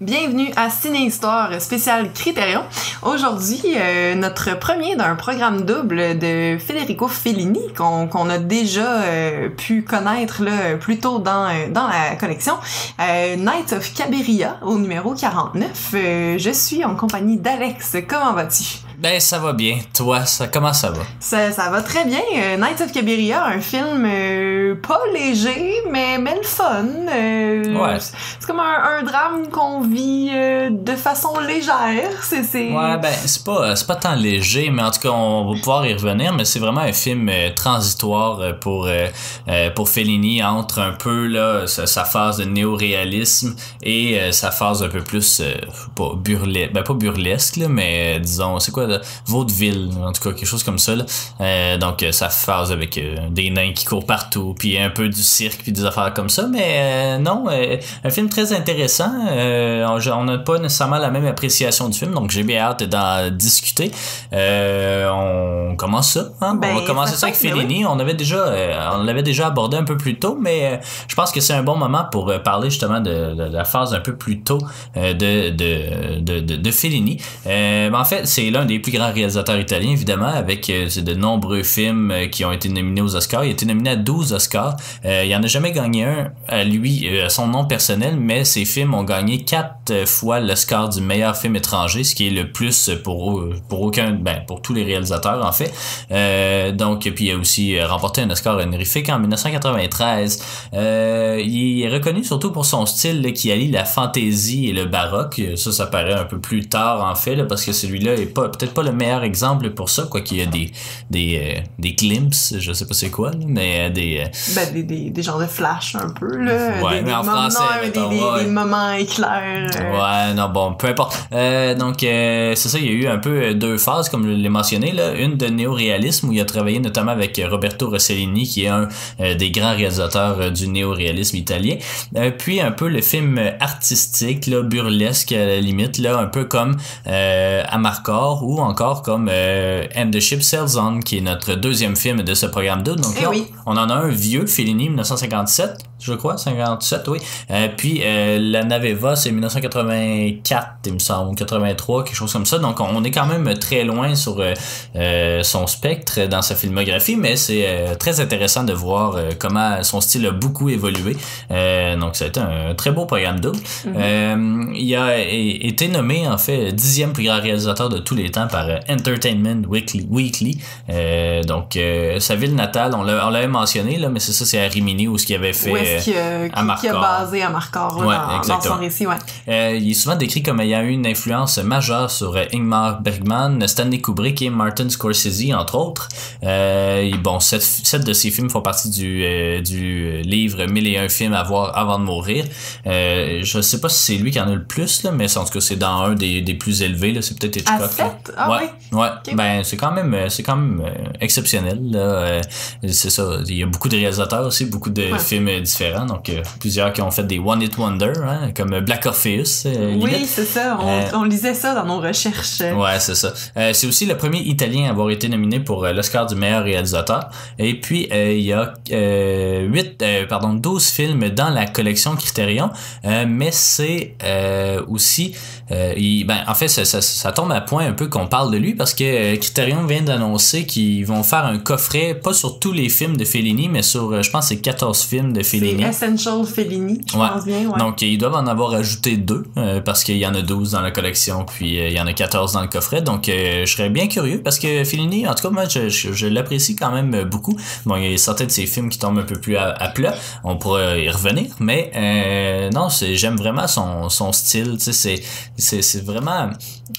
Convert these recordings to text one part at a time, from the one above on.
Bienvenue à Ciné Histoire spécial Critérion. Aujourd'hui, euh, notre premier d'un programme double de Federico Fellini qu'on a déjà euh, pu connaître là, plus tôt dans, euh, dans la collection. Night of Cabiria au numéro 49. je suis en compagnie d'Alex. Comment vas-tu? Ben, ça va bien. Toi, ça, comment ça va? Ça, ça va très bien. Euh, Night of Cabiria, un film euh, pas léger, mais, mais le fun. Euh, ouais. C'est comme un, drame qu'on vit de façon légère. C'est, Ouais, ben, c'est pas, c'est pas tant léger, mais en tout cas, on va pouvoir y revenir, mais c'est vraiment un film transitoire pour, pour Fellini entre un peu là, sa, phase de néo-réalisme et sa phase un peu plus, pas burlesque, ben, pas burlesque, là, mais disons, c'est quoi vaudeville, en tout cas, quelque chose comme ça. Euh, donc, euh, ça phase avec euh, des nains qui courent partout, puis un peu du cirque, puis des affaires comme ça. Mais non, un film très intéressant. on n'a pas nécessairement la même appréciation du film, donc j'ai bien hâte d'en discuter. on commence ça. Hein? on va ben, commencer ça, avec Fellini. On avait déjà, on l'avait déjà abordé un peu plus tôt, mais je pense que c'est un bon moment pour parler justement de, la phase un peu plus tôt de, de, de, de, Fellini. en fait, c'est l'un des plus grands réalisateurs italiens, évidemment, avec euh, de nombreux films euh, qui ont été nominés aux Oscars. Il a été nominé à 12 Oscars. Euh, il en a jamais gagné un à lui, à son nom personnel, mais ses films ont gagné quatre fois l'Oscar du meilleur film étranger, ce qui est le plus pour, pour aucun, ben, pour tous les réalisateurs, en fait. donc, puis il a aussi remporté un Oscar honorifique en 1993. il est reconnu surtout pour son style qui allie la fantaisie et le baroque. Ça, ça paraît un peu plus tard, en fait, parce que celui-là est pas peut-être pas le meilleur exemple pour ça, quoi qu'il y a des, des, euh, des glimpses, je sais pas c'est quoi, mais euh, des, euh, ben, des, des, des genres de flash un peu, là. Ouais, mais en moments, français, des, des, moments éclairs. Ouais, non, bon, peu importe. donc, c'est ça, il y a eu un peu deux phases, comme je l'ai mentionné, là. Une de néo-réalisme, où il a travaillé notamment avec Roberto Rossellini, qui est un des grands réalisateurs du néo-réalisme italien. puis un peu le film artistique, là, burlesque à la limite, là, un peu comme Amarcord, ou encore comme euh, And the Ship Sails On, qui est notre deuxième film de ce programme 2. Donc eh là, on en a un vieux, Fellini, 1957, je crois, 57, oui. Euh, puis euh, La Naveva, c'est 1984, il me semble, 83, quelque chose comme ça. Donc on est quand même très loin sur son spectre dans sa filmographie, mais c'est très intéressant de voir comment son style a beaucoup évolué. donc ça a été un très beau programme 2. Mm-hmm. il a été nommé, en fait, dixième plus grand réalisateur de tous les temps par euh, Entertainment Weekly. Weekly. Euh, donc, euh, sa ville natale, on l'avait mentionné, là, mais c'est ça, c'est à Rimini où ce qu'il avait fait. Où est-ce qu'il a, basé à Marcor dans, son récit, ouais. il est souvent décrit comme ayant eu une influence majeure sur Ingmar Bergman, Stanley Kubrick et Martin Scorsese, entre autres. bon, sept, sept, de ces films font partie du, du livre 1001 films à voir avant de mourir. je sais pas si c'est lui qui en a le plus, là, mais en tout cas, c'est dans un des, des plus élevés. C'est peut-être Hitchcock. Ah, ouais, ouais. Ben c'est quand même c'est quand même euh, exceptionnel. Euh, c'est ça. Il y a beaucoup de réalisateurs aussi, beaucoup de films différents. Donc euh, plusieurs qui ont fait des one hit wonder, hein, comme Black Orpheus. oui, c'est ça. On, lisait ça dans nos recherches. Ouais, c'est ça. c'est aussi le premier Italien à avoir été nominé pour l'Oscar du meilleur réalisateur. Et puis il y a 8 pardon 12 films dans la collection Criterion, mais c'est aussi il, ben en fait ça, ça, ça tombe à point un peu qu'on parle de lui parce que euh, Criterion vient d'annoncer qu'ils vont faire un coffret, pas sur tous les films de Fellini, mais sur, euh, je pense, c'est 14 films de Fellini. Essential Fellini, je pense bien, ouais. Donc, ils doivent en avoir ajouté deux euh, parce qu'il y en a 12 dans la collection, puis il y en a 14 dans le coffret. Donc, je serais bien curieux parce que Fellini, en tout cas, moi, je, je, l'apprécie quand même beaucoup. Bon, il y a certains de ses films qui tombent un peu plus à, plat. On pourrait y revenir, mais non, j'aime vraiment son, son style. Tu sais, c'est vraiment...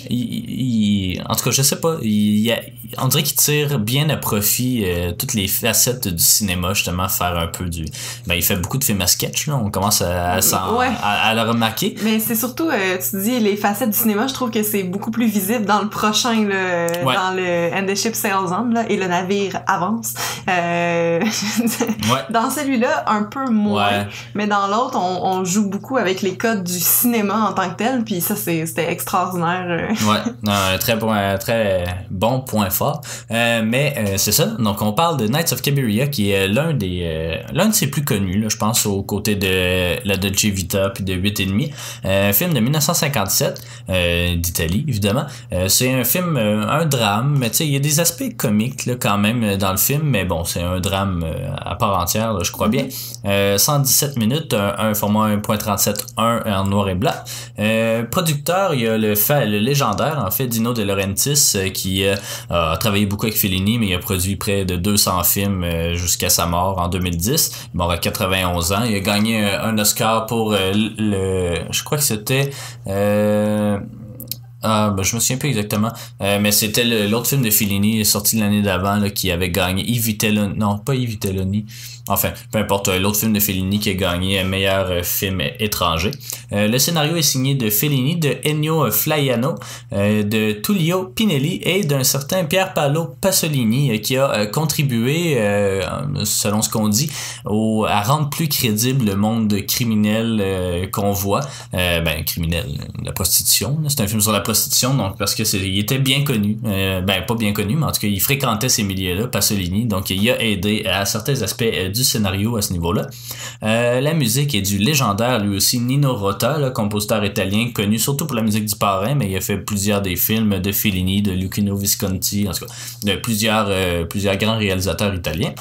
il, en tout cas, je sais pas. Il, on dirait qu'il tire bien à profit euh, toutes les facettes du cinéma, justement, faire un peu du. Ben, il fait beaucoup de films à sketch, là. On commence à, à, le remarquer. Mais c'est surtout, euh, tu dis, les facettes du cinéma, je trouve que c'est beaucoup plus visible dans le prochain, là, dans le And the Ship Sails On, là, et le navire avance. Euh... dans celui-là, un peu moins. Mais dans l'autre, on, on, joue beaucoup avec les codes du cinéma en tant que tel, puis ça, c'était extraordinaire. ouais, non, très bon, très bon point fort. mais c'est ça. Donc on parle de Knights of Cabiria qui est l'un des l'un de ses plus connus, là, je pense, aux côtés de la Dolce Vita puis de 8,5. un film de 1957 d'Italie, évidemment. c'est un film, un drame, mais tu sais, il y a des aspects comiques là, quand même dans le film, mais bon, c'est un drame à part entière, je crois bien. 117 minutes, un, format 1.37.1 en noir et blanc. Euh, producteur, il y a le, le légendaire, en fait, Dino De Laurentiis, euh, qui euh, a travaillé beaucoup avec Fellini, mais il a produit près de 200 films jusqu'à sa mort en 2010. Il mort à 91 ans. Il a gagné un, Oscar pour le... Je crois que c'était... Ah, ben, je me souviens plus exactement. mais c'était l'autre film de Fellini sorti l'année d'avant qui avait gagné. Yves Non, pas Yves Enfin, peu importe, euh, l'autre film de Fellini qui a gagné meilleur euh, film étranger. Euh, le scénario est signé de Fellini, de Ennio Flaiano, de Tullio Pinelli et d'un certain Pier Paolo Pasolini qui a contribué, selon ce qu'on dit, au, à rendre plus crédible le monde criminel qu'on voit. ben, criminel, la prostitution. C'est un film sur la prostitution, donc parce que il était bien connu. ben, pas bien connu, mais en tout cas, il fréquentait ces milieux-là, Pasolini, donc il a aidé à certains aspects du scénario à ce niveau-là. Euh, la musique est du légendaire, lui aussi, Nino Rota, le compositeur italien connu surtout pour la musique du parrain, mais il a fait plusieurs des films de Fellini, de Lucchino Visconti, en tout cas, de plusieurs, euh, plusieurs grands réalisateurs italiens.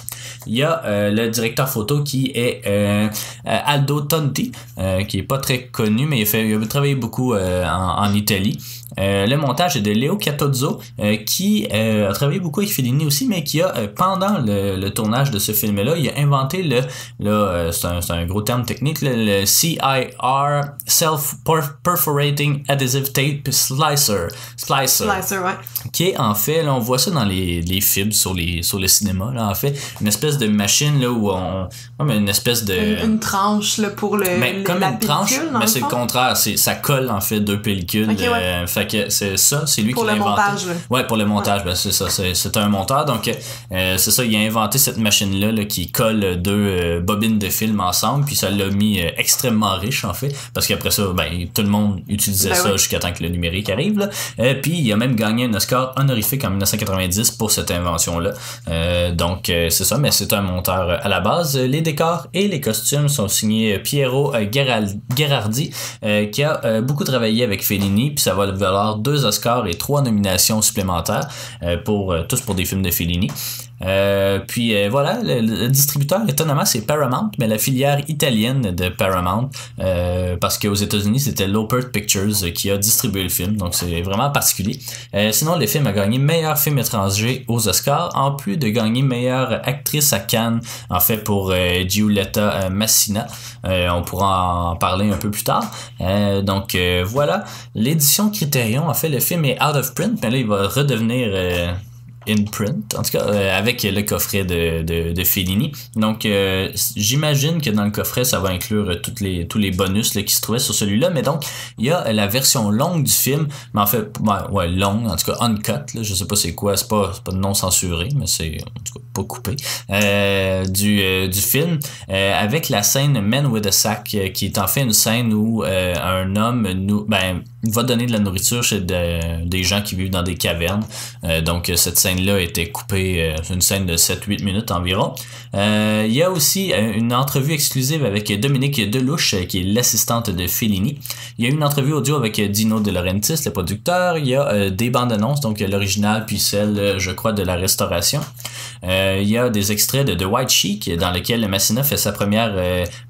Il y a euh, le directeur photo qui est Aldo Tonti, qui est pas très connu, mais il a travaillé beaucoup en Italie. Euh, le montage est de Léo Catozzo, euh, qui euh, a travaillé beaucoup avec Fellini aussi, mais qui a, pendant le, tournage de ce film-là, il a inventé le, là, c'est un, un, gros terme technique, le, CIR, Self-Perforating Adhesive Tape Slicer. Slicer. Slicer, ouais. Qui est en fait, là, on voit ça dans les, les fibres sur, les, sur le cinéma, là, en fait, une espèce de machine là, où on. Comme une espèce de. Une, tranche là, pour le. Mais comme une tranche, mais c'est le contraire, ça colle en fait deux pellicules. Fait que c'est ça, c'est lui pour qui l'a inventé. Montage, ouais, pour le montage, ben c'est ça. C'est un monteur. Donc, euh, c'est ça, il a inventé cette machine-là là, qui colle deux euh, bobines de film ensemble, puis ça l'a mis euh, extrêmement riche, en fait. Parce qu'après ça, ben, tout le monde utilisait ben ça jusqu'à temps que le numérique arrive. Là. puis, il a même gagné un Oscar honorifique en 1990 pour cette invention-là. donc, c'est ça, mais c'est un monteur à la base. Les décors et les costumes sont signés Piero Gherardi, qui a beaucoup travaillé avec Fellini, puis ça va deux Oscars et trois nominations supplémentaires euh, pour euh, tous pour des films de Fellini. Euh, puis euh, voilà, le, distributeur, étonnamment, c'est Paramount, mais la filière italienne de Paramount, euh, parce qu'aux États-Unis, c'était Lopert Pictures qui a distribué le film, donc c'est vraiment particulier. sinon, le film a gagné meilleur film étranger aux Oscars, en plus de gagner meilleure actrice à Cannes, en fait, pour Giulietta Massina. on pourra en parler un peu plus tard. donc voilà, l'édition Criterion, en fait, le film est out of print, mais là, il va redevenir in print, en tout cas euh, avec le coffret de, de, Fellini. Donc euh, j'imagine que dans le coffret ça va inclure toutes les, tous les bonus qui se trouvaient sur celui-là, mais donc il y a la version longue du film, mais en fait ouais, longue, en tout cas uncut, là, je sais pas c'est quoi, c'est pas, pas non censuré, mais c'est en tout cas pas coupé, euh, du, du film, avec la scène Men with a Sack, qui est en fait une scène où un homme nous, ben, va donner de la nourriture chez des gens qui vivent dans des cavernes. donc cette scène là était coupée, euh, une scène de 7-8 minutes environ. Euh, il y a aussi euh, une entrevue exclusive avec Dominique Delouche, qui est l'assistante de Fellini. Il y a une entrevue audio avec Dino De Laurentiis, le producteur. Il y a des bandes annonces, donc l'original puis celle, je crois, de la restauration. Il y a des extraits de The White Chic dans lequel Massina fait sa première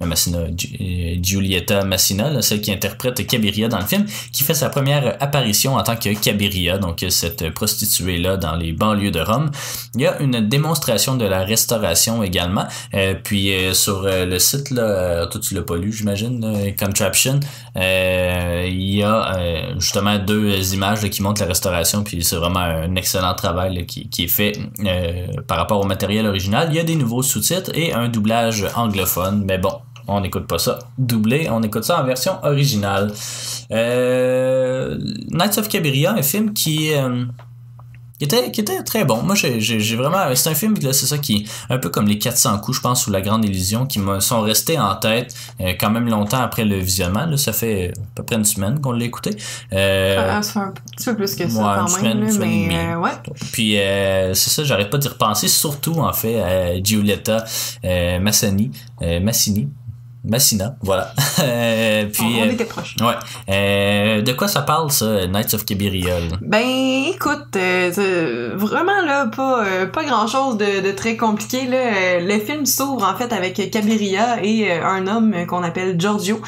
Massina Giulietta Massina, celle qui interprète Cabiria dans le film, qui fait sa première apparition en tant que Cabiria, donc cette prostituée là dans les bandes lieu de Rome. Il y a une démonstration de la restauration également. Euh, puis euh, sur euh, le site, là, toi tu l'as pas lu, j'imagine, Contraption, il y a justement deux images qui montrent la restauration. Puis c'est vraiment un excellent travail qui, est fait par rapport au matériel original. Il y a des nouveaux sous-titres et un doublage anglophone. Mais bon, on n'écoute pas ça doublé, on écoute ça en version originale. Knights of Cabiria, un film qui qui était, qui était très bon. Moi, j'ai, vraiment. C'est un film, là, c'est ça qui. Un peu comme Les 400 coups, je pense, ou La Grande Illusion, qui me sont restés en tête euh, quand même longtemps après le visionnement. Là, ça fait à peu près une semaine qu'on l'a écouté. Euh, Ah, ça fait un petit peu plus que ça ouais, quand même, là, semaine mais euh, ouais. Puis euh, c'est ça, j'arrête pas d'y repenser, surtout en fait à Giulietta Massani, Massini, Massina, voilà. Euh, puis on, on euh, était proches. ouais, Euh, de quoi ça parle ça, Knights of Cabiria? là? Ben, écoute, vraiment là, pas, pas grand chose de, de très compliqué. Là. Le film s'ouvre en fait avec Cabiria et un homme qu'on appelle Giorgio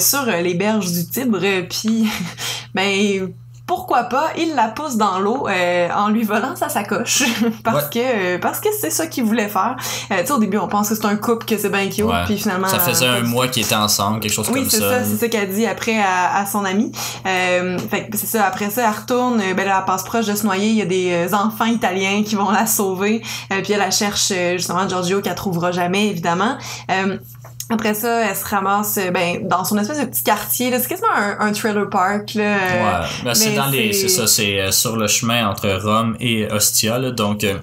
sur les berges du Tibre. Puis, ben, pourquoi pas, il la pousse dans l'eau euh, en lui volant sa sacoche parce Ouais. que euh, parce que c'est ça qu'il voulait faire. Euh, tu sais, au début, on pense que c'est un couple, que c'est bien cute, Ouais. puis finalement. Ça faisait pas un mois qu'ils étaient ensemble, quelque chose oui, comme c'est ça. ça, c'est ça qu'elle dit après à, à son ami. Euh, fait que c'est ça, après ça, elle retourne, euh, ben là, elle passe proche de se noyer, il y a des euh, enfants italiens qui vont la sauver, euh, puis elle, elle cherche euh, justement Giorgio qu'elle trouvera jamais, évidemment. Après ça, elle se ramasse euh, ben, dans son espèce de petit quartier. C'est quasiment un, un trailer park. Là, Ouais, ben, c'est dans les, c'est- ça, c'est euh, sur le chemin entre Rome et Ostia, là, donc euh,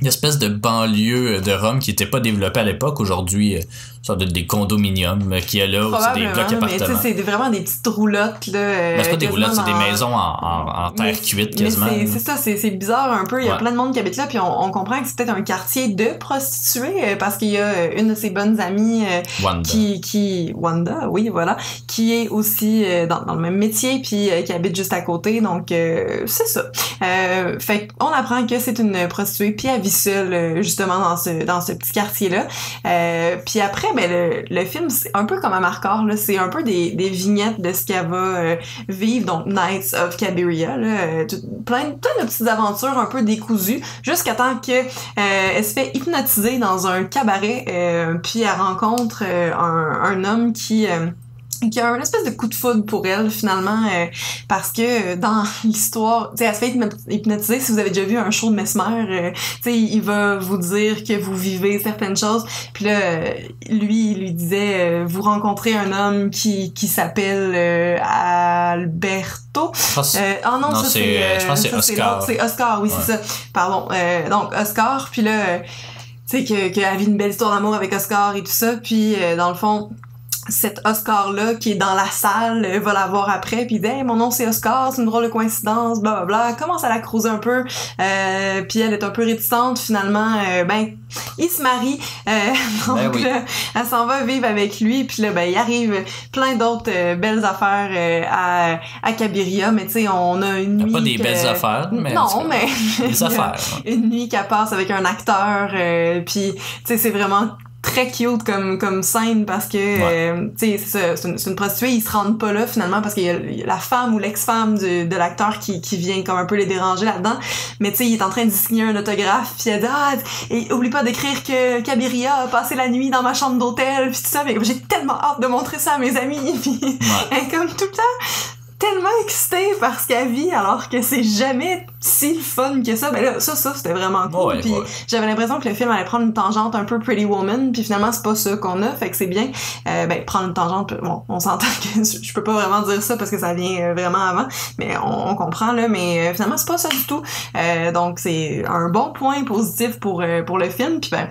une espèce de banlieue de Rome qui n'était pas développée à l'époque. Aujourd'hui, ça doit être des condominiums qu'il y a là, ou c'est des blocs appartements. c'est vraiment des petites roulottes. Là, euh, Ben, c'est pas des roulottes, c'est des maisons en, en, en terre Mais- cuite quasiment. c'est- ça, c'est bizarre un peu. Il y a Ouais. plein de monde qui habite là, puis on, on comprend que c'est peut-être un quartier de prostituées euh, parce qu'il y a euh, une de ses bonnes amies Wanda. qui, qui Wanda, oui, voilà, qui est aussi dans, dans le même métier puis qui habite juste à côté. Donc euh, c'est ça. Euh, fait on apprend que c'est une prostituée puis elle vit seule justement dans ce dans ce petit quartier là. Euh, puis après, ben le, le film c'est un peu comme un marqueur là, c'est un peu des, des vignettes de ce qu'elle va euh, vivre donc Knights of Cabiria là, euh, plein plein de petites aventures un peu décousues jusqu'à temps que euh, se fait hypnotiser dans un cabaret euh, puis elle rencontre euh, un, un homme qui euh, qui a un espèce de coup de foudre pour elle finalement euh, parce que euh, dans l'histoire tu sais elle se fait hypno- hypnotiser si vous avez déjà vu un show de Mesmer euh, tu sais il va vous dire que vous vivez certaines choses puis là lui il lui disait vous rencontrez un homme qui qui s'appelle Alberto oh non, Non, ça c'est, je pense que c'est Oscar. C'est Oscar, oui, Ouais. c'est ça. Pardon. Donc, Oscar, puis là, tu sais, que- qu'elle vit une belle histoire d'amour avec Oscar et tout ça, puis dans le fond. Cet Oscar-là qui est dans la salle euh, va la voir après puis dit hey, mon nom c'est Oscar c'est une drôle de coïncidence bla bla commence à la creuser un peu euh, puis elle est un peu réticente finalement euh, ben il se marie euh, donc Ben oui. là, elle s'en va vivre avec lui puis là ben il arrive plein d'autres euh, belles affaires euh, à à Cabiria mais tu sais on a une nuit pas des que- belles affaires, mais non mais des affaires. ouais. une nuit qu'elle passe avec un acteur euh, puis tu sais c'est vraiment très cute comme comme scène parce que euh, tu sais c'est une, prostituée ils se rendent pas là finalement parce qu'il y a, il y a la femme ou l'ex-femme du- de l'acteur qui, qui vient comme un peu les déranger là-dedans. Mais tu sais il est en train de signer un autographe puis elle dit ah et oublie pas d'écrire que Cabiria a passé la nuit dans ma chambre d'hôtel puis tout ça. Mais j'ai tellement hâte de montrer ça à mes amis puis Ouais. comme tout le temps tellement excitée par ce qu'elle vit alors que c'est jamais si le fun que ça. Ben là ça ça c'était vraiment cool. Ouais, puis ouais. j'avais l'impression que le film allait prendre une tangente un peu Pretty Woman puis finalement c'est pas ça qu'on a fait que c'est bien. Euh, ben prendre une tangente bon on s'entend que je peux pas vraiment dire ça parce que ça vient euh, vraiment avant mais on, on comprend là mais euh, finalement c'est pas ça du tout. Euh, donc c'est un bon point positif pour euh, pour le film puis ben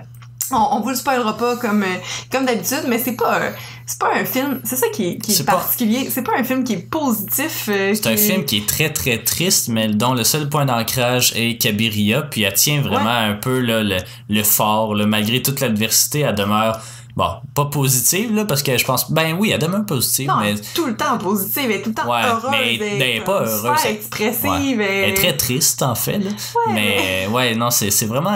on, on vous le spoilera pas comme euh, comme d'habitude mais c'est pas c'est pas un film c'est ça qui, est- qui est, pas- particulier. C'est pas un film qui est positif euh, C'est un film qui est très très triste, mais dont le seul point d'ancrage est Cabiria, puis elle tient vraiment un peu là, le, le fort, là, malgré toute l'adversité, elle demeure, bon, pas positive, là, parce que je pense, ben oui, elle demeure positive, non, mais tout le temps positive, elle est tout le temps Ouais, heureuse, mais elle est elle est pas heureuse, elle- expressive, Ouais. elle est très triste en fait, là. mais ouais, non, c'est vraiment,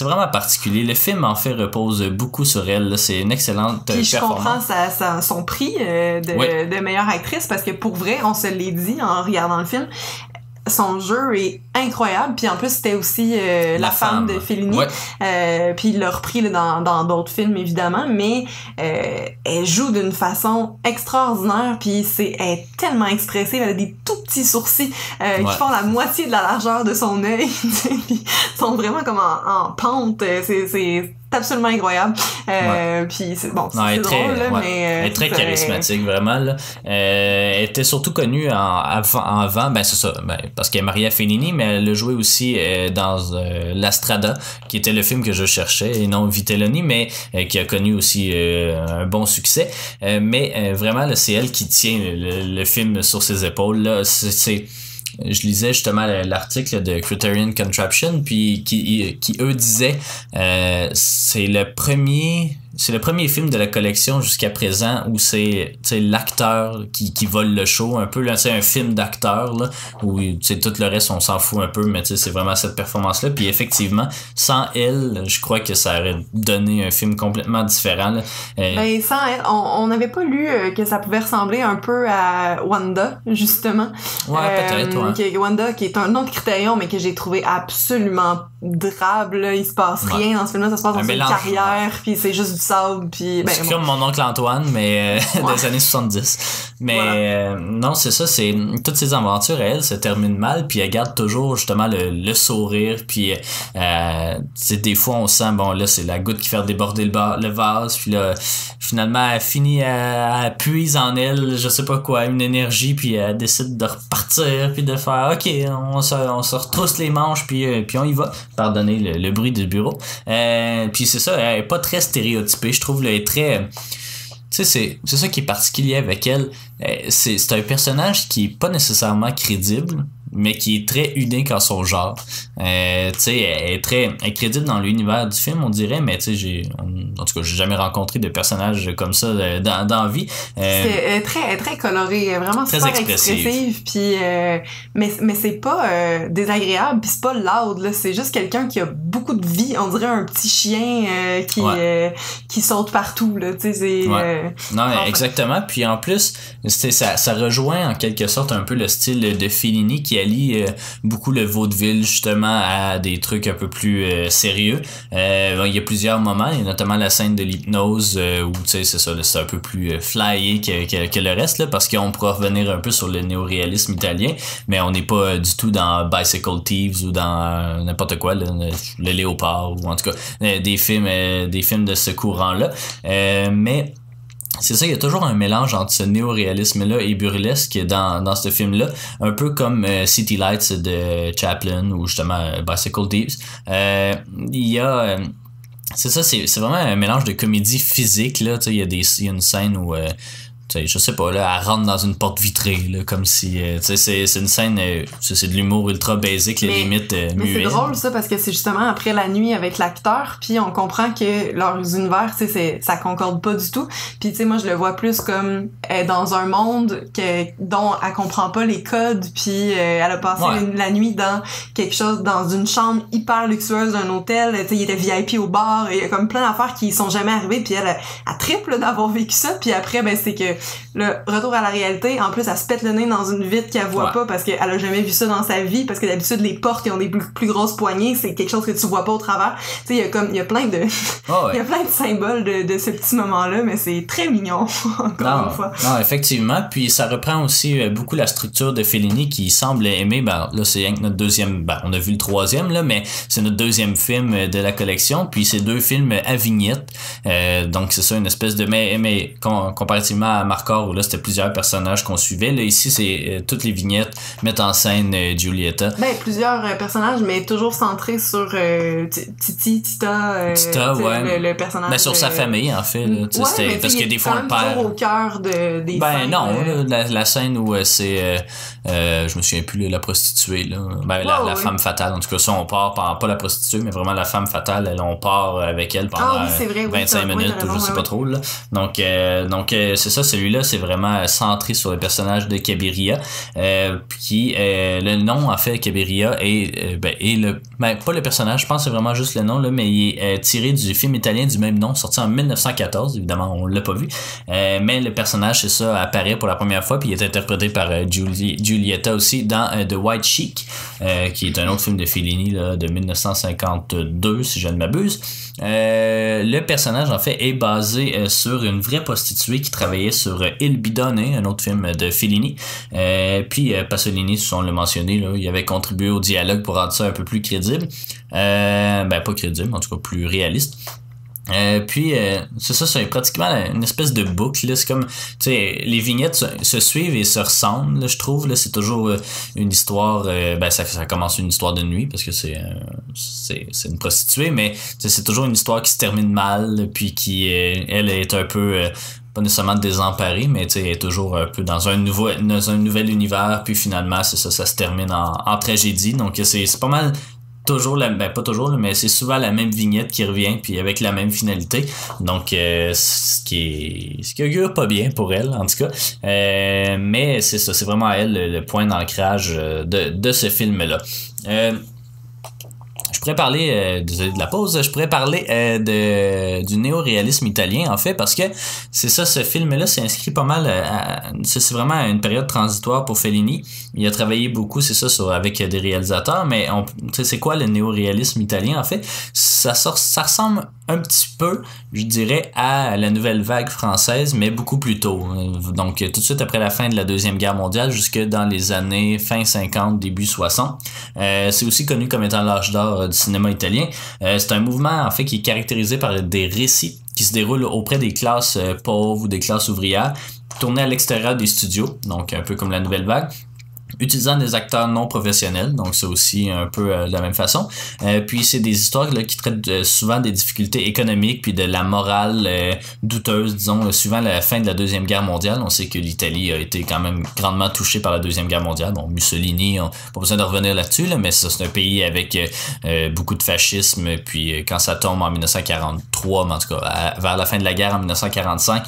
vraiment particulier. Le film en fait repose beaucoup sur elle, c'est une excellente Puis je performance. comprends sa, sa- son prix euh, de, Oui. de meilleure actrice parce que pour vrai, on se l'est dit en regardant le film, son jeu est incroyable. Puis en plus, c'était aussi euh, la, femme, de Fellini. Ouais. Euh, puis il l'a repris là, dans d'autres films évidemment, mais euh, elle joue d'une façon extraordinaire. Puis c'est elle est tellement expressive, elle a des tout petits sourcils Ouais. qui font la moitié de la largeur de son œil. puis ils sont vraiment comme en, en pente. C'est absolument incroyable. Euh, Puis c'est bon, c'est drôle là, ouais. mais euh, elle est très charismatique, vraiment. Là. Euh, elle était surtout connue en, avant, en avant, ben c'est ça, ben, parce qu'elle est mariée à Fellini, mais elle a joué aussi dans L'Astrada, qui était le film que je cherchais, et non Vitelloni, mais qui a connu aussi un bon succès. mais vraiment, c'est elle qui tient le, film sur ses épaules. Là. Je lisais justement l'article de Criterion Contraption, puis qui, eux disaient euh, c'est le premier c'est le premier film de la collection jusqu'à présent où c'est l'acteur qui, qui vole le show un peu là c'est un film d'acteur là où tout le reste on s'en fout un peu mais c'est vraiment cette performance là puis effectivement sans elle je crois que ça aurait donné un film complètement différent là. Euh, ben, sans elle on n'avait pas lu euh, que ça pouvait ressembler un peu à Wanda justement ouais peut-être ouais. Wanda qui est un autre critérium mais que j'ai trouvé absolument drabe là il se passe rien dans ce film là ça se passe dans une carrière puis c'est juste du puis ben, c'est comme mon oncle Antoine mais euh, des années 70 mais euh, non c'est ça c'est toutes ces aventures elles se terminent mal puis elle garde toujours justement le, le sourire puis euh, des fois on sent bon là c'est la goutte qui fait déborder le, le vase puis là finalement elle finit à, à puise en elle je sais pas quoi une énergie puis elle décide de repartir puis de faire ok on se, on se retrousse les manches puis euh, puis on y va pardonnez le, bruit du bureau puis c'est ça elle est pas très stéréotypée je trouve, là, est très. Tu sais, c'est ça qui est particulier avec elle. Euh, c'est un personnage qui est pas nécessairement crédible, mais qui est très unique en son genre. Euh, tu sais, elle est très incrédible dans l'univers du film, on dirait, mais tu sais, j'ai, en tout cas, j'ai jamais rencontré de personnages comme ça euh, dans, dans la vie. Euh, c'est très, très coloré, vraiment très super expressive. puis, euh, mais, mais c'est pas euh, désagréable, puis c'est pas loud, là. C'est juste quelqu'un qui a beaucoup de vie. On dirait un petit chien qui, qui saute partout, là. Tu sais, non, exactement. Puis en plus, ça, ça rejoint en quelque sorte un peu le style de Fellini qui allie beaucoup le vaudeville, justement, à des trucs un peu plus sérieux. il y a plusieurs moments, et notamment la scène de l'hypnose euh, où tu sais c'est ça c'est un peu plus euh, flyé que, que, le reste là parce qu'on pourra revenir un peu sur le néoréalisme italien mais on n'est pas euh, du tout dans Bicycle Thieves ou dans n'importe quoi le, Léopard ou en tout cas des films des films de ce courant là mais c'est ça, il y a toujours un mélange entre ce néo-réalisme-là et burlesque dans, dans ce film-là, un peu comme City Lights de Chaplin ou justement Bicycle Thieves. il y a c'est ça, c'est vraiment un mélange de comédie physique. Là. Il y, a des, y a une scène où euh, je sais pas, là, elle rentre dans une porte vitrée, là, comme si, euh, c'est, c'est une scène, euh, c'est de l'humour ultra basique, les limites euh, Mais c'est drôle, ça, parce que c'est justement après la nuit avec l'acteur, puis on comprend que leurs univers, tu sais, ça concorde pas du tout. Puis, tu sais, moi, je le vois plus comme elle dans un monde que, dont elle comprend pas les codes, puis elle a passé la nuit dans quelque chose, dans une chambre hyper luxueuse d'un hôtel, tu sais, il était VIP au bar, et il y a comme plein d'affaires qui sont jamais arrivées, puis elle, a triple d'avoir vécu ça, puis après, ben, c'est que le retour à la réalité, en plus, elle se pète le nez dans une vitre qu'elle voit pas parce qu'elle a jamais vu ça dans sa vie, parce que d'habitude, les portes qui ont des plus, grosses poignées, c'est quelque chose que tu vois pas au travers. Tu sais, il y a comme, il y a plein de, il y a plein de symboles de, de ce petit moment-là, mais c'est très mignon, encore une fois. Non, effectivement. Puis ça reprend aussi euh, beaucoup la structure de Fellini qui semble aimer, ben, là, c'est notre deuxième, ben, on a vu le troisième, là, mais c'est notre deuxième film de la collection. Puis c'est deux films à vignette. Euh, donc c'est ça, une espèce de, mais, mais comparativement à Marcor où là c'était plusieurs personnages qu'on suivait. Là ici c'est euh, toutes les vignettes mettent en scène euh, Giulietta. Ben plusieurs euh, personnages mais toujours centrés sur Titi, Tita. Tita ouais. Le, personnage. Ben sur sa famille en fait. Parce que des fois le père. au cœur de, des Ben non, la, scène où c'est je me souviens plus la prostituée là. Ben la, femme fatale en tout cas ça on part pas la prostituée mais vraiment la femme fatale elle, on part avec elle pendant ah, oui, vrai, 25 minutes je sais pas trop là. Donc donc c'est ça c'est celui-là, c'est vraiment centré sur le personnage de Cabiria. Euh, euh, le nom, en fait, Cabiria est, euh, ben, le. Ben, pas le personnage, je pense que c'est vraiment juste le nom, là, mais il est tiré du film italien du même nom, sorti en 1914. Évidemment, on l'a pas vu. mais le personnage, c'est ça, apparaît pour la première fois, puis il est interprété par Giulietta aussi dans The White Chic, qui est un autre film de Fellini de 1952, si je ne m'abuse. le personnage, en fait, est basé sur une vraie prostituée qui travaillait sur euh, Il Bidone, un autre film de Fellini. Euh, puis euh, Pasolini, si on l'a mentionné, il avait contribué au dialogue pour rendre ça un peu plus crédible. ben pas crédible, en tout cas plus réaliste. Euh, puis euh, c'est ça, c'est pratiquement une espèce de boucle. C'est comme, tu sais, les vignettes se, suivent et se ressemblent. je trouve c'est toujours euh, une histoire. ben ça, ça commence une histoire de nuit parce que c'est c'est une prostituée, mais c'est toujours une histoire qui se termine mal, puis qui elle est un peu pas nécessairement désemparée, mais sais, est toujours un peu dans un nouveau dans un nouvel univers, puis finalement c'est ça, ça se termine en, en tragédie. Donc c'est pas mal toujours la ben pas toujours mais c'est souvent la même vignette qui revient puis avec la même finalité. Donc euh, ce qui est ce qui augure pas bien pour elle en tout cas. Euh, mais c'est ça c'est vraiment elle le, point d'ancrage euh, de, de ce film là je parler, euh, de la pause, je pourrais parler euh, de, du néo-réalisme italien en fait parce que c'est ça, ce film-là s'inscrit pas mal, c'est vraiment une période transitoire pour Fellini. Il a travaillé beaucoup, c'est ça, sur, avec des réalisateurs, mais c'est quoi le néo-réalisme italien en fait? Ça sort, ça ressemble un petit peu, je dirais, à la nouvelle vague française, mais beaucoup plus tôt. Donc tout de suite après la fin de la deuxième guerre mondiale, jusque dans les années fin 50, début 60. Euh, c'est aussi connu comme étant l'âge d'or du cinéma italien. Euh, c'est un mouvement en fait qui est caractérisé par des récits qui se déroulent auprès des classes euh, pauvres ou des classes ouvrières, tournés à l'extérieur des studios, donc un peu comme la nouvelle vague utilisant des acteurs non professionnels, donc c'est aussi un peu euh, de la même façon. Euh, puis c'est des histoires là, qui traitent euh, souvent des difficultés économiques puis de la morale douteuse, disons, suivant la fin de la deuxième guerre mondiale. On sait que l'Italie a été quand même grandement touchée par la deuxième guerre mondiale. Bon, Mussolini, on pas besoin de revenir là-dessus, là, mais c'est un pays avec beaucoup de fascisme. Puis quand ça tombe en 1943, mais en tout cas vers la fin de la guerre en 1945,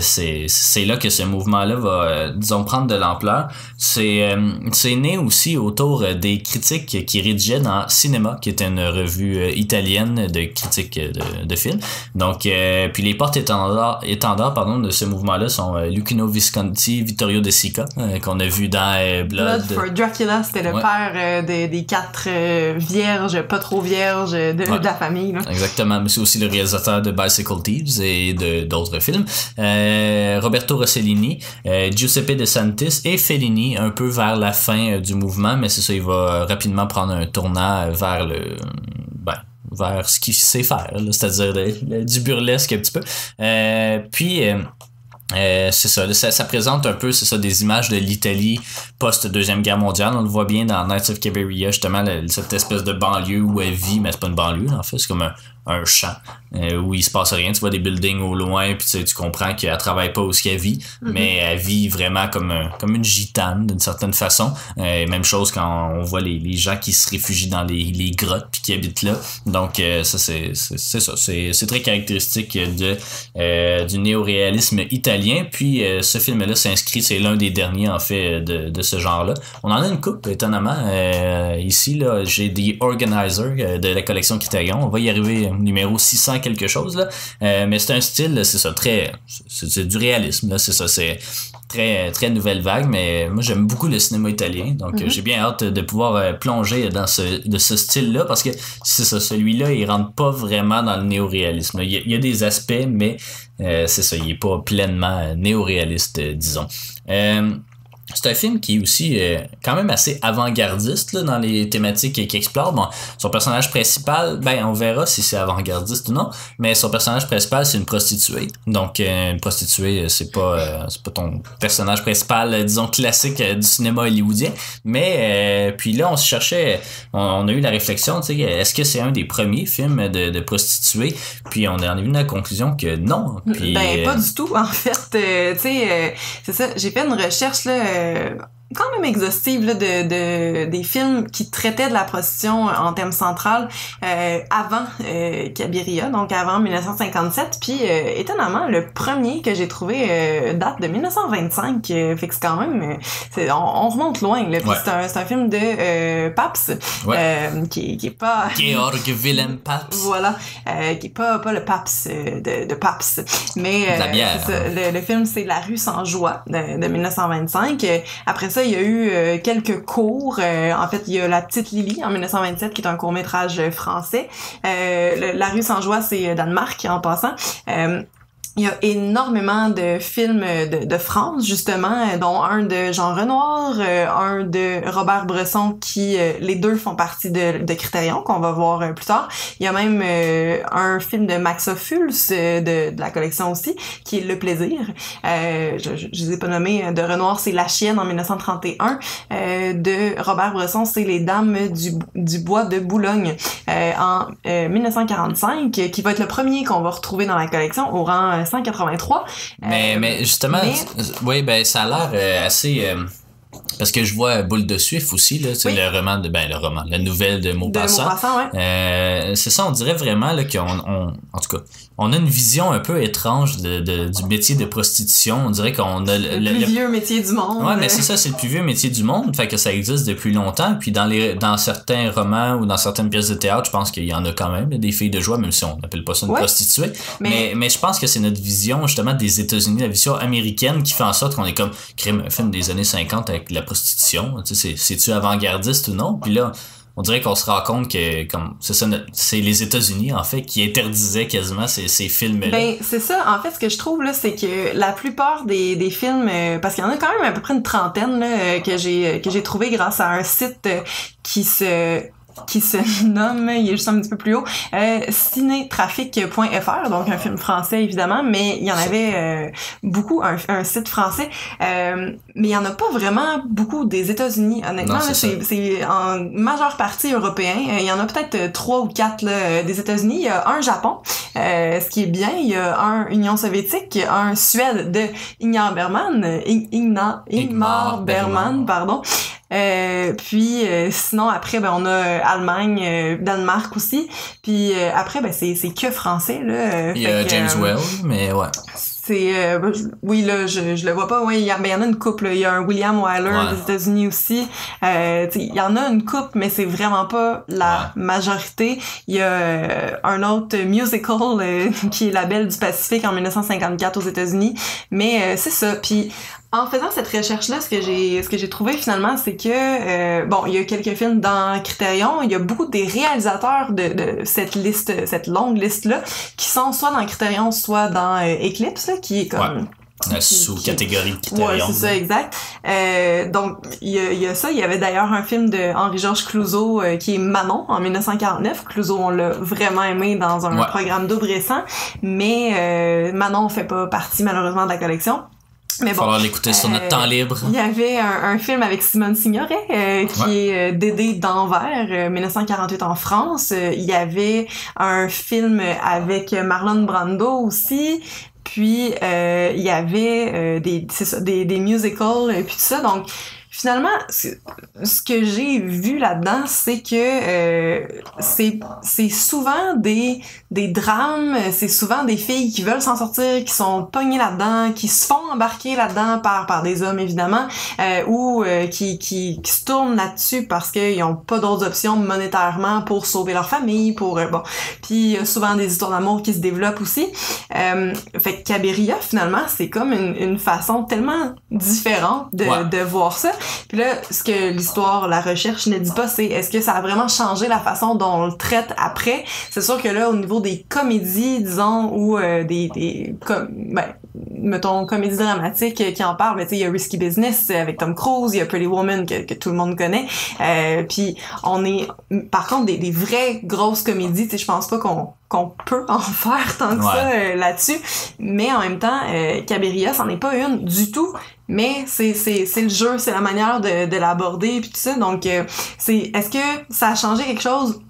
c'est c'est là que ce mouvement-là va, disons, prendre de l'ampleur. C'est euh, c'est né aussi autour euh, des critiques qui rédigeaient dans Cinéma, qui était une revue euh, italienne de critiques de, de films. Donc, puis les portes étendards, étendards pardon, de ce mouvement-là sont Lucino Visconti, Vittorio De Sica, qu'on a vu dans Blood. for Dracula, c'était le père des, des quatre vierges, pas trop vierges de, la famille. Exactement, mais c'est aussi le réalisateur de Bicycle Thieves et d'autres films. Roberto Rossellini, Giuseppe De Santis et Fellini, un peu vers la fin euh, du mouvement, mais c'est ça, il va euh, rapidement prendre un tournant euh, vers le. Ben, vers ce qu'il sait faire, c'est-à-dire du burlesque un petit peu. puis c'est ça, ça, présente un peu, c'est ça, des images de l'Italie post-deuxième guerre mondiale. On le voit bien dans Nights of Caveria, justement, cette espèce de banlieue où elle vit, mais c'est pas une banlieue, en fait, c'est comme un, un champ euh, où il se passe rien. Tu vois des buildings au loin, puis tu, tu comprends qu'elle travaille pas ce qu'elle vit, mm-hmm. mais elle vit vraiment comme, comme une gitane d'une certaine façon. Euh, même chose quand on voit les, les, gens qui se réfugient dans les, les grottes puis qui habitent là. Donc euh, ça c'est ça, c'est très caractéristique de du néoréalisme italien. Puis ce film-là s'inscrit, c'est l'un des derniers en fait de, de ce genre-là. On en a une coupe étonnamment ici là. J'ai The Organizer de la collection Criterion. On va y arriver numéro 600 quelque chose là. Euh, mais c'est un style, c'est ça, très, c'est du réalisme là, c'est ça, c'est très très nouvelle vague. Mais moi j'aime beaucoup le cinéma italien, donc mm-hmm. j'ai bien hâte de pouvoir euh, plonger dans ce de ce style là parce que c'est ça, celui-là il rentre pas vraiment dans le néo-réalisme. Il, y a des aspects, mais euh, c'est ça, il est pas pleinement néo-réaliste, disons. C'est un film qui est aussi euh, quand même assez avant-gardiste dans les thématiques qu'il explore. Bon, son personnage principal, ben on verra si c'est avant-gardiste ou non, mais son personnage principal c'est une prostituée. Donc euh, une prostituée, euh, c'est pas c'est pas ton personnage principal, disons classique du cinéma hollywoodien. Mais puis là on se cherchait, on, a eu la réflexion, tu sais, est-ce que c'est un des premiers films de, de prostituées? Puis on est venu à la conclusion que non. Puis, ben pas du tout en fait. tu sais, c'est ça. J'ai fait une recherche là euh, quand même exhaustive là, de, de, des films qui traitaient de la prostitution en thème central euh, avant euh, Cabiria, donc avant 1957. Puis euh, étonnamment, le premier que j'ai trouvé euh, date de 1925, fait que c'est quand même, c'est, on, remonte loin. Là, c'est, un, c'est un film de Paps, qui, qui est pas... Georg Wilhelm Paps. Voilà, qui est pas, pas le Paps de, de Paps. Mais le, le, film, c'est La rue sans joie de, de 1925. Après ça, il y a eu euh, quelques cours. Euh, en fait, il y a La Petite Lily en 1927, qui est un court-métrage français. Euh, la rue sans joie, c'est Danemark, en passant. Il y a énormément de films de, de France, justement, dont un de Jean Renoir, euh, un de Robert Bresson, qui, euh, les deux font partie de, de Criterion, qu'on va voir euh, plus tard. Il y a même un film de Max Ophuls, de, de, la collection aussi, qui est Le Plaisir. je, je, je les ai pas nommés. De Renoir, c'est La Chienne en 1931. de Robert Bresson, c'est Les Dames du, du Bois de Boulogne en 1945, qui va être le premier qu'on va retrouver dans la collection au rang 183. Mais, Euh, mais justement, mais- oui, ben ça a l'air euh, assez. Parce que je vois Boule de Suif aussi, là, c'est Oui. le roman de. Ben, le roman, la nouvelle de de Maupassant. Ouais. Euh, c'est ça, on dirait vraiment là, qu'on, on, en tout cas, on a une vision un peu étrange de, de- du métier de prostitution. On dirait qu'on a le, Le le- plus vieux métier du monde. Ouais, mais c'est ça, c'est le plus vieux métier du monde, fait que ça existe depuis longtemps. Puis dans les dans certains romans ou dans certaines pièces de théâtre, je pense qu'il y en a quand même des filles de joie, même si on n'appelle pas ça une Ouais. prostituée. Mais... Mais- mais je pense que c'est notre vision justement des États-Unis, la vision américaine, qui fait en sorte qu'on est comme crime un film des années 50 avec la prostitution. C'est-tu avant-gardiste ou non? Puis là. On dirait qu'on se rend compte que comme c'est les États-Unis en fait qui interdisaient quasiment ces, ces films là. Ben, c'est ça. En fait, ce que je trouve, là, c'est que la plupart des, des films, euh, parce qu'il y en a quand même à peu près une trentaine, là, euh, que j'ai, que j'ai trouvé grâce à un site euh, qui se, qui se nomme, il est juste un petit peu plus haut, euh, cinétrafic.fr, donc un film français évidemment, mais il y en avait euh, beaucoup, un, un site français, euh, mais il y en a pas vraiment beaucoup des États-Unis, honnêtement. C'est en majeure partie européen. Euh, Il y en a peut-être euh, trois ou quatre là, des États-Unis. Il y a un Japon, euh, ce qui est bien. Il y a un Union soviétique, un Suède de Ingmar Bergman, Ingmar Bergman. pardon. Euh, puis euh, sinon après ben on a euh, Allemagne, euh, Danemark aussi. Puis euh, après ben c'est c'est que français là. Il y a James Well, mais ouais. c'est euh, oui là je, je le vois pas ouais il y, a- ben, il y en a une couple il y a un William Wyler Ouais. des États-Unis aussi euh, il y en a une couple mais c'est vraiment pas la majorité il y a euh, un autre musical euh, qui est La Belle du Pacifique en 1954 aux États-Unis mais euh, c'est ça puis en faisant cette recherche là ce que j'ai ce que j'ai trouvé finalement c'est que euh, bon il y a quelques films dans Criterion il y a beaucoup des réalisateurs de, de cette liste cette longue liste là qui sont soit dans Criterion soit dans euh, Eclipse là, qui est comme La qui- sous-catégorie de Ouais, c'est ça, exact. Euh, donc, il y, y a ça. Il y avait d'ailleurs un film de Henri-Georges Clouzot euh, qui est Manon en 1949. Clouzot, on l'a vraiment aimé dans un Ouais. programme double récent, mais euh, Manon fait pas partie malheureusement de la collection. Mais Il va bon, falloir l'écouter sur notre euh, temps libre. il y avait un, un film avec Simone Signoret euh, qui Ouais. est euh, Dédé d'Anvers, euh, 1948 en France. Euh, il y avait un film avec Marlon Brando aussi. Puis euh, il y avait euh, des ça, des des musicals et puis tout ça. Donc finalement ce, que j'ai vu là-dedans, c'est que euh, c'est c'est souvent des des drames, c'est souvent des filles qui veulent s'en sortir, qui sont pognées là-dedans, qui se font embarquer là-dedans par par des hommes évidemment, euh, ou euh, qui, qui qui se tournent là-dessus parce qu'ils ont pas d'autres options monétairement pour sauver leur famille, pour euh, bon. Puis il y a souvent des histoires d'amour qui se développent aussi. Euh, fait que Cabiria finalement, c'est comme une, une façon tellement différente de, Ouais. de voir ça. Puis là, ce que l'histoire, la recherche ne dit pas, c'est est-ce que ça a vraiment changé la façon dont on le traite après? C'est sûr que là, au niveau des comédies, disons, ou euh, des, des com- ben, mettons, comédies dramatiques euh, qui en parlent, mais tu sais, il y a Risky Business euh, avec Tom Cruise, il y a Pretty Woman que, que tout le monde connaît. Euh, puis on est, par contre, des, des vraies grosses comédies, tu sais, je pense pas qu'on qu'on peut en faire tant que Ouais. ça euh, là-dessus. Mais en même temps, euh, Cabiria, c'en est pas une du tout. Mais c'est c'est c'est le jeu, c'est la manière de, de l'aborder puis tout ça. Donc euh, c'est est-ce que ça a changé quelque chose?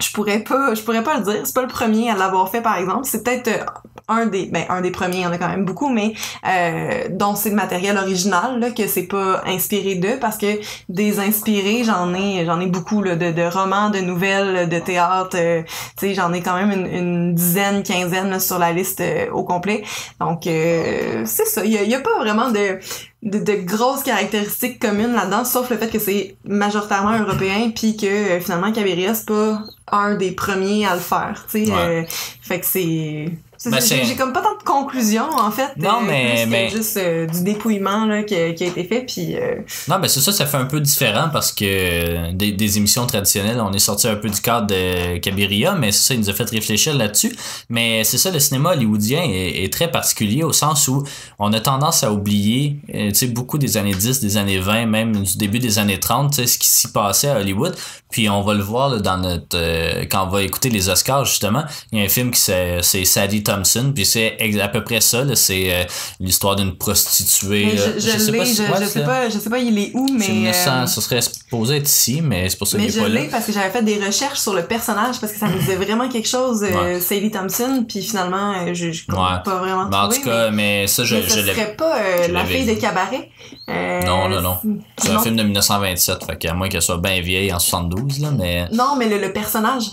Je pourrais pas je pourrais pas le dire. C'est pas le premier à l'avoir fait par exemple. C'est peut-être un des ben un des premiers, il y en a quand même beaucoup, mais euh, dont c'est le matériel original là que c'est pas inspiré d'eux parce que des inspirés j'en ai j'en ai beaucoup là, de, de romans, de nouvelles, de théâtre. euh, tu sais j'en ai quand même une, une dizaine, quinzaine là, sur la liste euh, au complet. Donc euh, c'est ça. Il y a, y a pas vraiment de de, de grosses caractéristiques communes là-dedans, sauf le fait que c'est majoritairement européen, puis que euh, finalement Cabiria c'est pas un des premiers à le faire, tu sais. Ouais. euh, fait que C'est- Ben, j'ai comme pas tant de conclusions, en fait. Non, euh, mais- que mais- juste euh, du dépouillement là, qui, a, qui a été fait, puis... euh, Non, ben c'est ça, ça fait un peu différent parce que euh, des, des émissions traditionnelles, on est sorti un peu du cadre de Cabiria, mais c'est ça, il nous a fait réfléchir là-dessus. Mais c'est ça, le cinéma hollywoodien est, est très particulier au sens où on a tendance à oublier, euh, tu sais, beaucoup des années 10, des années 20, même du début des années 30, tu sais, ce qui s'y passait à Hollywood. Puis on va le voir là, dans notre euh, quand on va écouter les Oscars justement, il y a un film qui c'est Sadie Thompson, puis c'est à peu près ça, c'est euh, l'histoire d'une prostituée. mais là. je, je, sais pas je, je sais pas, je sais pas il est où, mais... c'est 1900, euh, ça serait supposé être ici, mais c'est pour ça Mais qu'il je est pas là. l'ai parce que j'avais fait des recherches sur le personnage parce que ça me disait vraiment quelque chose, euh, Ouais. Sadie Thompson, puis finalement, euh, je, je Ouais. pas vraiment Mais en tout cas, mais, ça, je, mais, je ce l'ai. serait pas euh, je la fille vu. de cabaret. Euh, Non, non, non. C'est un film de 1927, fait qu'à moins qu'elle soit bien vieille en 72, là, mais. Non, mais le, le personnage.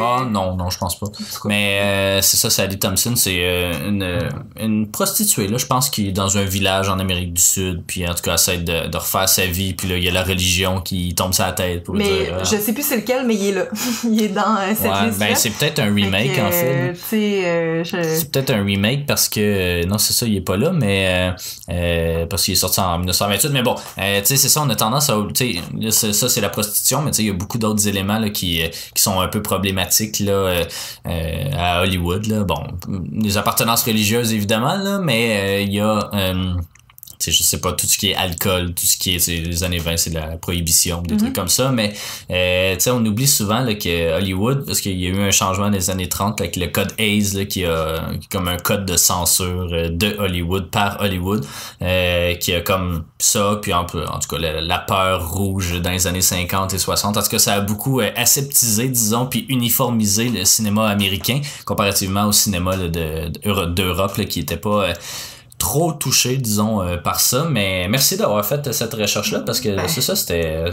Ah non, non, je pense pas. Mais euh, c'est ça, Thompson, c'est euh, une, une prostituée, là, je pense, qui est dans un village en Amérique du Sud, puis en tout cas, essaie de, de refaire sa vie, puis là, il y a la religion qui tombe sur la tête pour Mais dire. je sais plus c'est lequel, mais il est là. il est dans euh, cette ouais, liste ben c'est peut-être un remake, en fait. euh, je- C'est peut-être un remake parce que euh, non c'est ça il est pas là mais euh, euh, parce qu'il est sorti en 1928 mais bon euh, tu sais c'est ça on a tendance à tu sais ça c'est la prostitution mais tu sais il y a beaucoup d'autres éléments là, qui euh, qui sont un peu problématiques là euh, euh, à Hollywood là bon les appartenances religieuses évidemment là mais euh, il y a euh, je sais pas, tout ce qui est alcool, tout ce qui est, les années 20, c'est de la prohibition, des Mhm. trucs comme ça, mais, euh, tu sais, on oublie souvent, là, que Hollywood, parce qu'il y a eu un changement dans les années 30, avec le code Hayes, là, qui a, comme un code de censure euh, de Hollywood, par Hollywood, euh, qui a comme ça, puis en, en tout cas, la, la peur rouge dans les années 50 et 60, parce que ça a beaucoup euh, aseptisé, disons, puis uniformisé le cinéma américain, comparativement au cinéma de- de- d'Europe, là, qui était pas, euh, trop touché, disons, euh, par ça. Mais merci d'avoir fait cette recherche-là parce que Ben. c'est ça, c'était.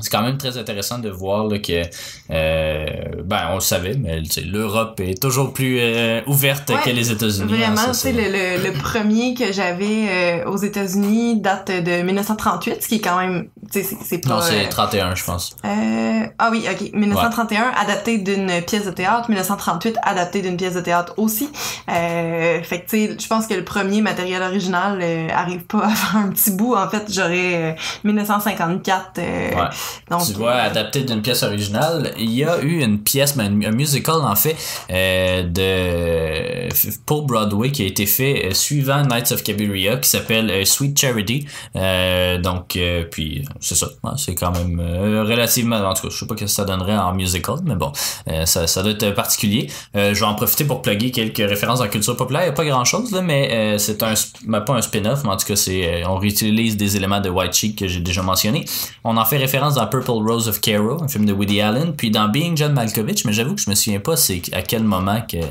C'est quand même très intéressant de voir là, que, euh, ben, on le savait, mais l'Europe est toujours plus euh, ouverte Ouais, que les États-Unis. hein, Vraiment, ça, tu sais, c'est- le, le, le premier que j'avais aux États-Unis date de 1938, ce qui est quand même, c'est- c'est pas... Non, c'est euh, 31, je pense. Euh, ah oui, ok. 1931, adapté d'une pièce de théâtre. 1938, adapté d'une pièce de théâtre aussi. Euh, fait que, tu sais, je pense que le premier matériel original euh, arrive pas avant un petit bout. En fait, j'aurais euh, 1954. euh, Ouais. donc, tu vois, adapté d'une pièce originale, il y a eu une pièce, ben, un musical en fait, euh, de pour Broadway qui a été fait euh, suivant Knights of Cabiria qui s'appelle euh, Sweet Charity. Euh, donc, euh, puis c'est ça, c'est quand même euh, relativement, en tout cas, je sais pas ce que ça donnerait en musical, mais bon, euh, ça, ça doit être particulier. Euh, je vais en profiter pour plugger quelques références en culture populaire. Il n'y a pas grand chose là, mais c'est un, pas un spin-off, mais en tout cas, c'est, on réutilise des éléments de White Chick que j'ai déjà mentionné. On en fait référence dans Purple Rose of Cairo, un film de Woody Allen, puis dans Being John Malkovich, mais j'avoue que je me souviens pas c'est à quel moment qu'ils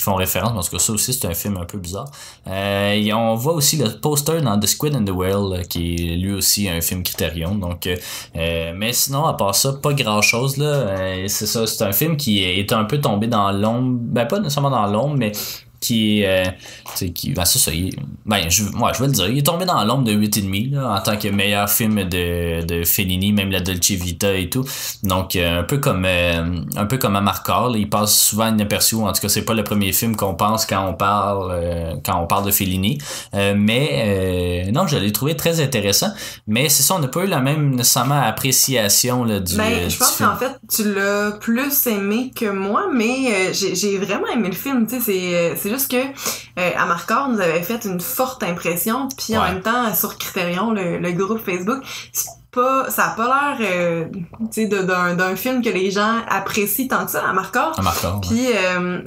font référence, parce que ça aussi c'est un film un peu bizarre. Et on voit aussi le poster dans The Squid and the Whale, qui est lui aussi un film Criterion. Donc, euh, euh, mais sinon, à part ça, pas grand chose là. Euh, c'est ça, c'est un film qui est un peu tombé dans l'ombre, ben pas nécessairement dans l'ombre, mais qui est euh, qui ben c'est ça il, ben je ouais, je vais le dire il est tombé dans l'ombre de 8,5 là en tant que meilleur film de de Fellini même la Dolce Vita et tout. Donc euh, un peu comme euh, un peu comme là, il passe souvent inaperçu en tout cas c'est pas le premier film qu'on pense quand on parle euh, quand on parle de Fellini. Mais non je l'ai trouvé très intéressant. Mais c'est ça on n'a pas eu la même nécessairement appréciation là, du, Ben, je pense qu'en fait, tu l'as plus aimé que moi, mais j'ai vraiment aimé le film. Tu sais, c'est c'est juste que euh, Amarcord nous avait fait une forte impression, puis en même temps sur Criterion, le, le groupe Facebook, c'est pas, ça a pas l'air, euh, d'un film que les gens apprécient tant que ça, Amarcord. Amarcord, ouais. Puis euh,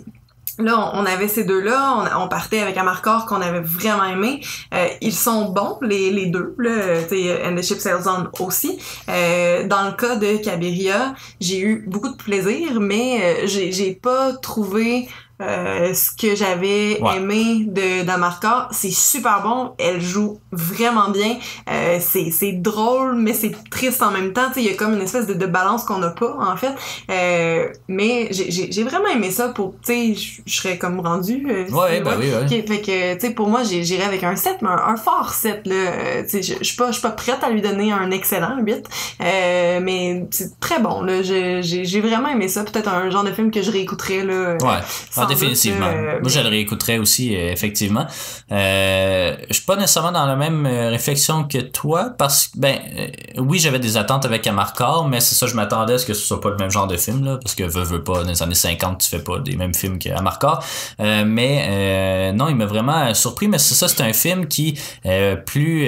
là, on, avait ces deux-là, on, on partait avec un marqueur qu'on avait vraiment aimé. Euh, ils sont bons, les, les deux, là, And the Ship Sails On aussi. Euh, dans le cas de Cabiria, j'ai eu beaucoup de plaisir, mais euh, j'ai j'ai pas trouvé euh, ce que j'avais Ouais. aimé de d'Amarca. C'est super bon, elle joue vraiment bien. Euh, c'est c'est drôle, mais c'est triste en même temps. Tu sais, il y a comme une espèce de, de balance qu'on n'a pas, en fait. Euh, mais j'ai- j'ai j'ai vraiment aimé ça pour, tu sais, je- serais comme rendu. euh, Ouais, si- ben oui, ouais. Fait que, tu sais, pour moi, j'irais avec un 7, mais un, un fort 7, là. Euh, tu sais, je suis pas, je suis pas prête à lui donner un excellent 8, euh, mais c'est très bon, J'ai j'ai vraiment aimé ça. Peut-être un genre de film que je réécouterais, là. Ouais. Définitivement. Moi, je le réécouterais aussi, euh, effectivement. Euh, je suis pas nécessairement dans la même euh, réflexion que toi, parce que, ben, euh, oui, j'avais des attentes avec Amarcord, mais c'est ça, je m'attendais à ce que ce soit pas le même genre de film, là, parce que veux, veux pas, dans les années 50, tu fais pas des mêmes films qu'Amarcord. Mais, non, il m'a vraiment surpris, mais c'est ça, c'est un film qui, plus,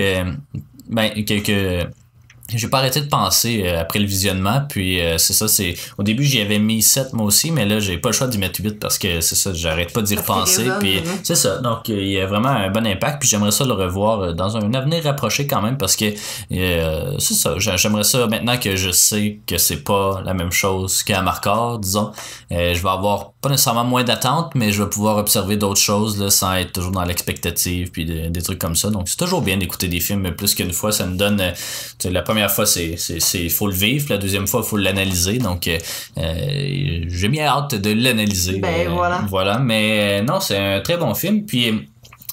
ben, que j'ai pas arrêté de penser euh, après le visionnement, puis euh, c'est ça, c'est au début j'y avais mis 7 moi aussi, mais là j'ai pas le choix d'y mettre 8 parce que c'est ça, j'arrête pas d'y repenser, puis mhm. c'est ça. Donc euh, il y a vraiment un bon impact, puis j'aimerais ça le revoir dans un avenir rapproché quand même parce que euh, c'est ça, j'a- j'aimerais ça maintenant que je sais que c'est pas la même chose qu'à Marcor, disons, euh, je vais avoir pas nécessairement moins d'attentes, mais je vais pouvoir observer d'autres choses là, sans être toujours dans l'expectative puis de- des trucs comme ça. Donc c'est toujours bien d'écouter des films plus qu'une fois, ça me donne la première fois c'est c'est faut le vivre, la deuxième fois faut l'analyser. Donc euh, euh, j'ai bien hâte de l'analyser. Ben, voilà. Voilà, mais euh, non, c'est un très bon film puis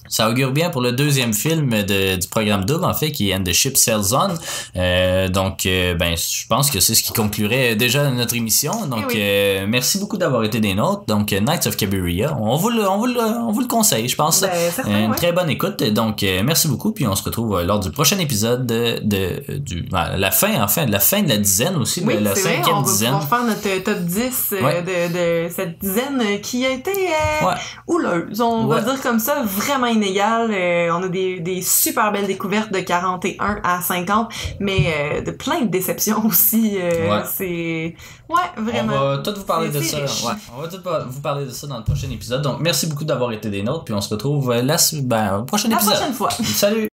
ça augure bien pour le deuxième film de, du programme double, en fait, qui est And the Ship Sails On. Euh, donc, euh, ben, je pense que c'est ce qui conclurait déjà notre émission. Donc, Eh oui. euh, merci beaucoup d'avoir été des nôtres. Donc, Knights of Cabiria, on vous le, on vous le, on vous le conseille, je pense. Ben, certain, Une ouais. très bonne écoute. Donc, merci beaucoup. Puis, on se retrouve lors du prochain épisode de, de du, ben, la fin, enfin, de la fin de la dizaine aussi, Oui, de la vrai, cinquième on va dizaine. faire notre top 10 euh, Ouais. de, de cette dizaine qui a été Ouais. houleuse. On va dire comme ça, vraiment inégale. Euh, on a des, des super belles découvertes de 41 à 50, mais euh, de plein de déceptions aussi. euh, Ouais. C'est... Ouais, vraiment. On va tout vous parler de ça. Ouais, on va tout vous parler de ça dans le prochain épisode. Donc, merci beaucoup d'avoir été des nôtres. Puis, on se retrouve la, ben, La prochaine fois. Salut!